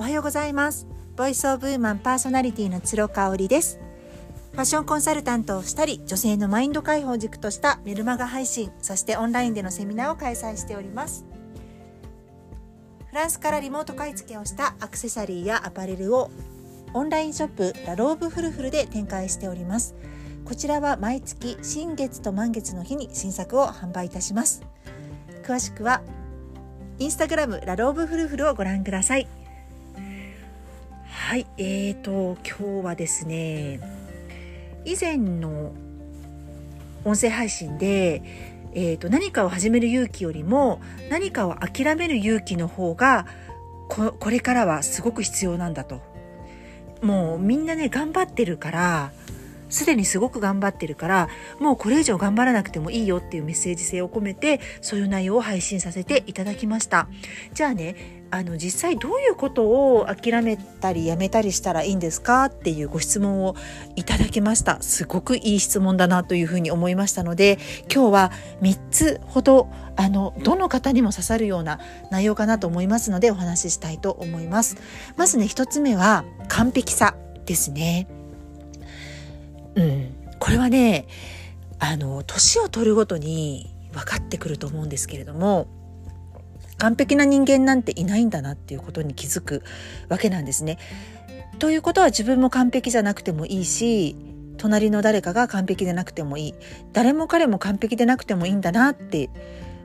おはようございます。ボイスオブウーマンパーソナリティの鶴香織です。ファッションコンサルタントをしたり女性のマインド解放軸としたメルマガ配信そしてオンラインでのセミナーを開催しております。フランスからリモート買い付けをしたアクセサリーやアパレルをオンラインショップラローブフルフルで展開しております。こちらは毎月新月と満月の日に新作を販売いたします。詳しくはインスタグラムラローブフルフルをご覧ください。はい、えーと、今日はですね、以前の音声配信で、えーと、何かを始める勇気よりも何かを諦める勇気の方がここれからはすごく必要なんだと。もうみんなね、頑張ってるから、すでにすごく頑張ってるから、もうこれ以上頑張らなくてもいいよっていうメッセージ性を込めて、そういう内容を配信させていただきました。じゃあね、あの実際どういうことを諦めたりやめたりしたらいいんですかっていうご質問をいただきました。すごくいい質問だなというふうに思いましたので今日は3つほどあのどの方にも刺さるような内容かなと思いますのでお話ししたいと思います。まずね1つ目は完璧さですね。うん。これはねあの年を取るごとに分かってくると思うんですけれども完璧な人間なんていないんだなっていうことに気づくわけなんですね。ということは自分も完璧じゃなくてもいいし隣の誰かが完璧でなくてもいい誰も彼も完璧でなくてもいいんだなって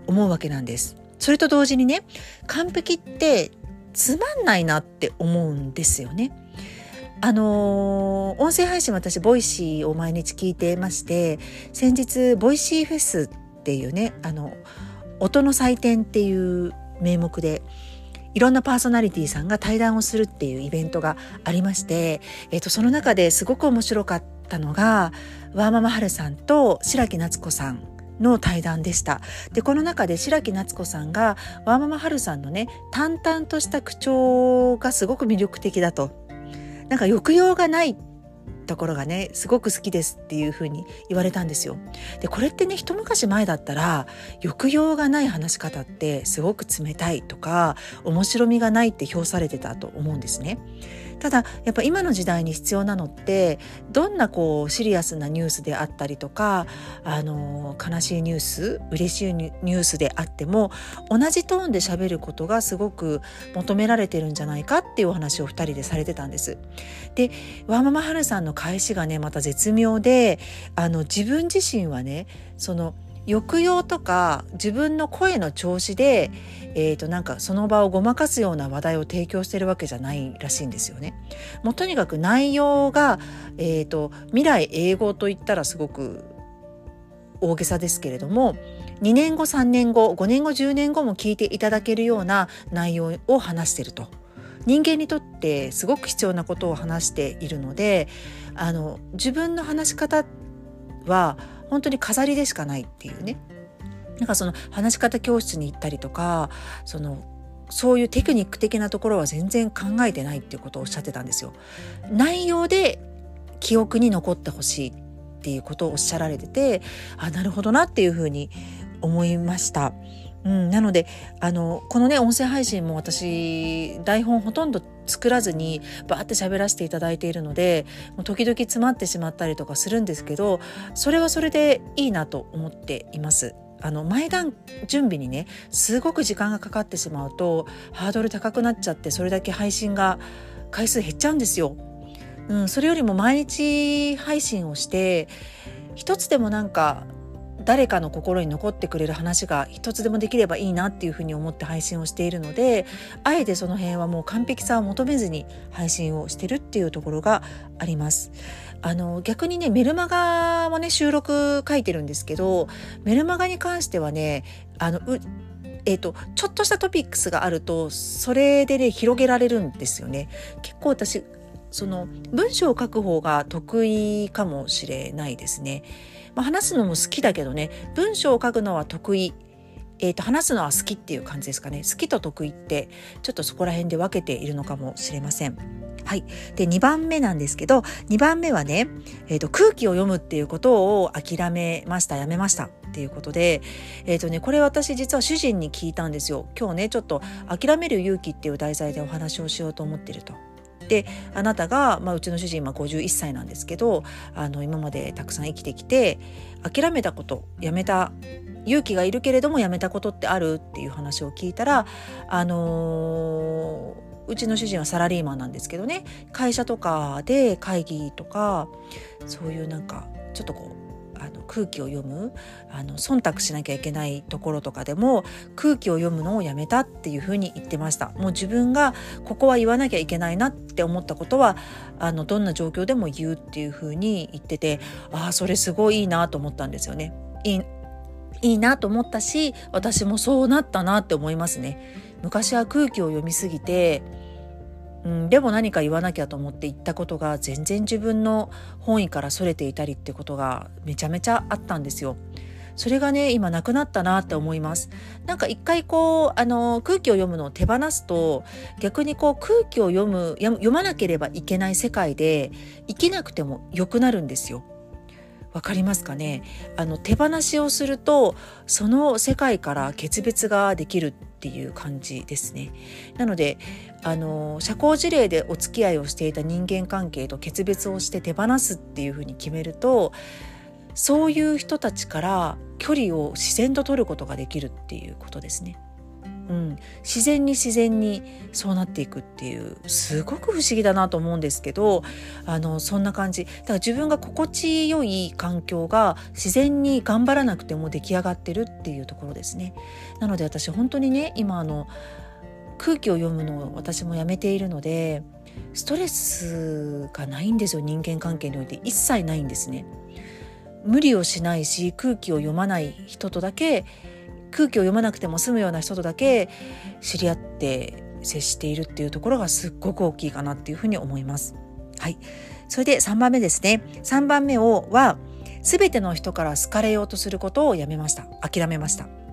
思うわけなんです。それと同時にね完璧ってつまんないなって思うんですよね。あのー、音声配信私 Voicy を毎日聞いてまして先日 Voicy フェスっていうねあの音の祭典っていう名目でいろんなパーソナリティさんが対談をするっていうイベントがありまして、えー、とその中ですごく面白かったのがワーママハルさんと白木夏子さんの対談でした。で、この中で白木夏子さんがワーママハルさんのね、淡々とした口調がすごく魅力的だと。なんか抑揚がないところがねすごく好きですっていう風に言われたんですよ。でこれってね一昔前だったら抑揚がない話し方ってすごく冷たいとか面白みがないって評されてたと思うんですね。ただやっぱ今の時代に必要なのってどんなこうシリアスなニュースであったりとかあの悲しいニュース嬉しいニュースであっても同じトーンで喋ることがすごく求められてるんじゃないかっていうお話を2人でされてたんです。でワーママハルさんの返しがねまた絶妙であの自分自身はねその抑揚とか自分の声の調子で、えー、となんかその場をごまかすような話題を提供してるわけじゃないらしいんですよね。もうとにかく内容が、えーと、未来英語といったらすごく大げさですけれども2年後3年後5年後10年後も聞いていただけるような内容を話してると。人間にとってすごく必要なことを話しているのであの自分の話し方は本当に飾りでしかないっていうねなんかその話し方教室に行ったりとかそのそういうテクニック的なところは全然考えてないっていうことをおっしゃってたんですよ。内容で記憶に残ってほしいっていうことをおっしゃられててあなるほどなっていうふうに思いました。うん、なのであのこのね音声配信も私台本ほとんど作らずにバーって喋らせていただいているのでもう時々詰まってしまったりとかするんですけどそれはそれでいいなと思っています。あの前段準備にねすごく時間がかかってしまうとハードル高くなっちゃってそれだけ配信が回数減っちゃうんですよ。うん、それよりも毎日配信をして一つでもなんか誰かの心に残ってくれる話が一つでもできればいいなっていうふうに思って配信をしているのであえてその辺はもう完璧さを求めずに配信をしてるっていうところがあります。あの逆にねメルマガもね収録書いてるんですけどメルマガに関してはねあのえーと、ちょっとしたトピックスがあるとそれでね広げられるんですよね。結構私その文章を書く方が得意かもしれないですね。まあ、話すのも好きだけどね文章を書くのは得意えーと、話すのは好きっていう感じですかね好きと得意ってちょっとそこら辺で分けているのかもしれません。はい。で、2番目なんですけど、2番目はね、え、ー、と、空気を読むっていうことを諦めました、やめました。っていうことで、え、ー、とね、これ私実は主人に聞いたんですよ。今日ね、ちょっと諦める勇気っていう題材でお話をしようと思ってると。であなたが、まあ、うちの主人今51歳なんですけどあの今までたくさん生きてきて諦めたことやめた勇気がいるけれどもやめたことってあるっていう話を聞いたらあのー、うちの主人はサラリーマンなんですけどね。会社とかで会議とかそういうなんかちょっとこうあの空気を読むあの忖度しなきゃいけないところとかでも空気を読むのをやめたっていうふうに言ってましたもう自分がここは言わなきゃいけないなって思ったことはあのどんな状況でも言うっていうふうに言っててああそれすごいいいなと思ったんですよね。いいいいなと思ったし私もそうなったなって思いますね。昔は空気を読みすぎてうん、でも何か言わなきゃと思って言ったことが全然自分の本意からそれていたりってことがめちゃめちゃあったんですよ。それがね今なくなったなって思います。なんか一回こうあの空気を読むのを手放すと逆にこう空気を読む読まなければいけない世界で生きなくても良くなるんですよ。わかりますかね？あの手放しをするとその世界から決別ができる。っていう感じですねなのであの社交辞令でお付き合いをしていた人間関係と決別をして手放すっていうふうに決めるとそういう人たちから距離を自然と取ることができるっていうことですね。うん、自然に自然にそうなっていくっていうすごく不思議だなと思うんですけどあのそんな感じだから自分が心地よい環境が自然に頑張らなくても出来上がってるっていうところですね。なので私本当にね今あの空気を読むのを私もやめているのでストレスがないんですよ人間関係において一切ないんですね。無理をしないし空気を読まない人とだけ空気を読まなくても済むような人とだけ知り合って接しているっていうところがすっごく大きいかなっていうふうに思います。はい。それで3番目ですね。3番目をは全ての人から好かれようとすることをやめました。諦めました。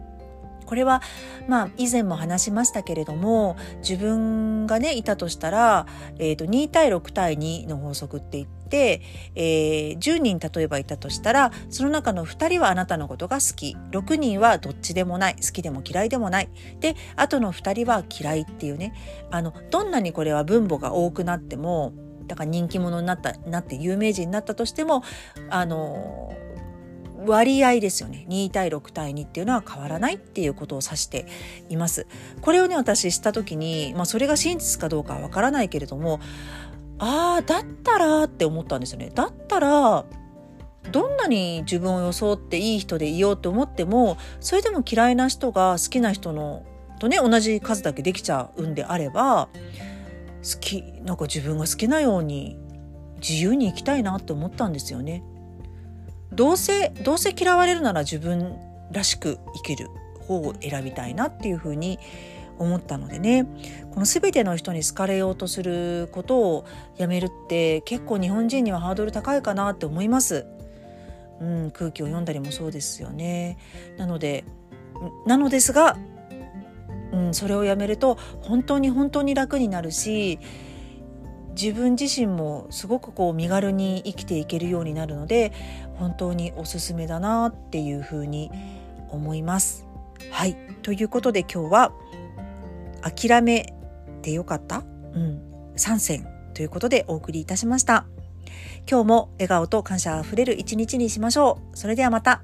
これはまあ以前も話しましたけれども自分がねいたとしたら、えー、と2対6対2の法則って言って、えー、10人例えばいたとしたらその中の2人はあなたのことが好き。6人はどっちでもない。好きでも嫌いでもない。であとの2人は嫌いっていうね。あのどんなにこれは分母が多くなってもだから人気者になったなって有名人になったとしてもあの割合ですよね。2対6対2っていうのは変わらないっていうことを指しています。これをね私した時に、まあ、それが真実かどうかはわからないけれどもああだったらって思ったんですよね。だったらどんなに自分を装っていい人でいようと思ってもそれでも嫌いな人が好きな人のとね同じ数だけできちゃうんであれば好きなんか自分が好きなように自由に生きたいなって思ったんですよね。どうせどうせ嫌われるなら自分らしく生きる方を選びたいなっていうふうに思ったのでねこの全ての人に好かれようとすることをやめるって結構日本人にはハードル高いかなって思います。うん、空気を読んだりもそうですよね。なのでなのですが、うん、それをやめると本当に本当に楽になるし自分自身もすごくこう身軽に生きていけるようになるので本当におすすめだなっていうふうに思います。はいということで今日は「諦めてよかった?」うん、3選ということでお送りいたしました。今日も笑顔と感謝あふれる一日にしましょう。それではまた。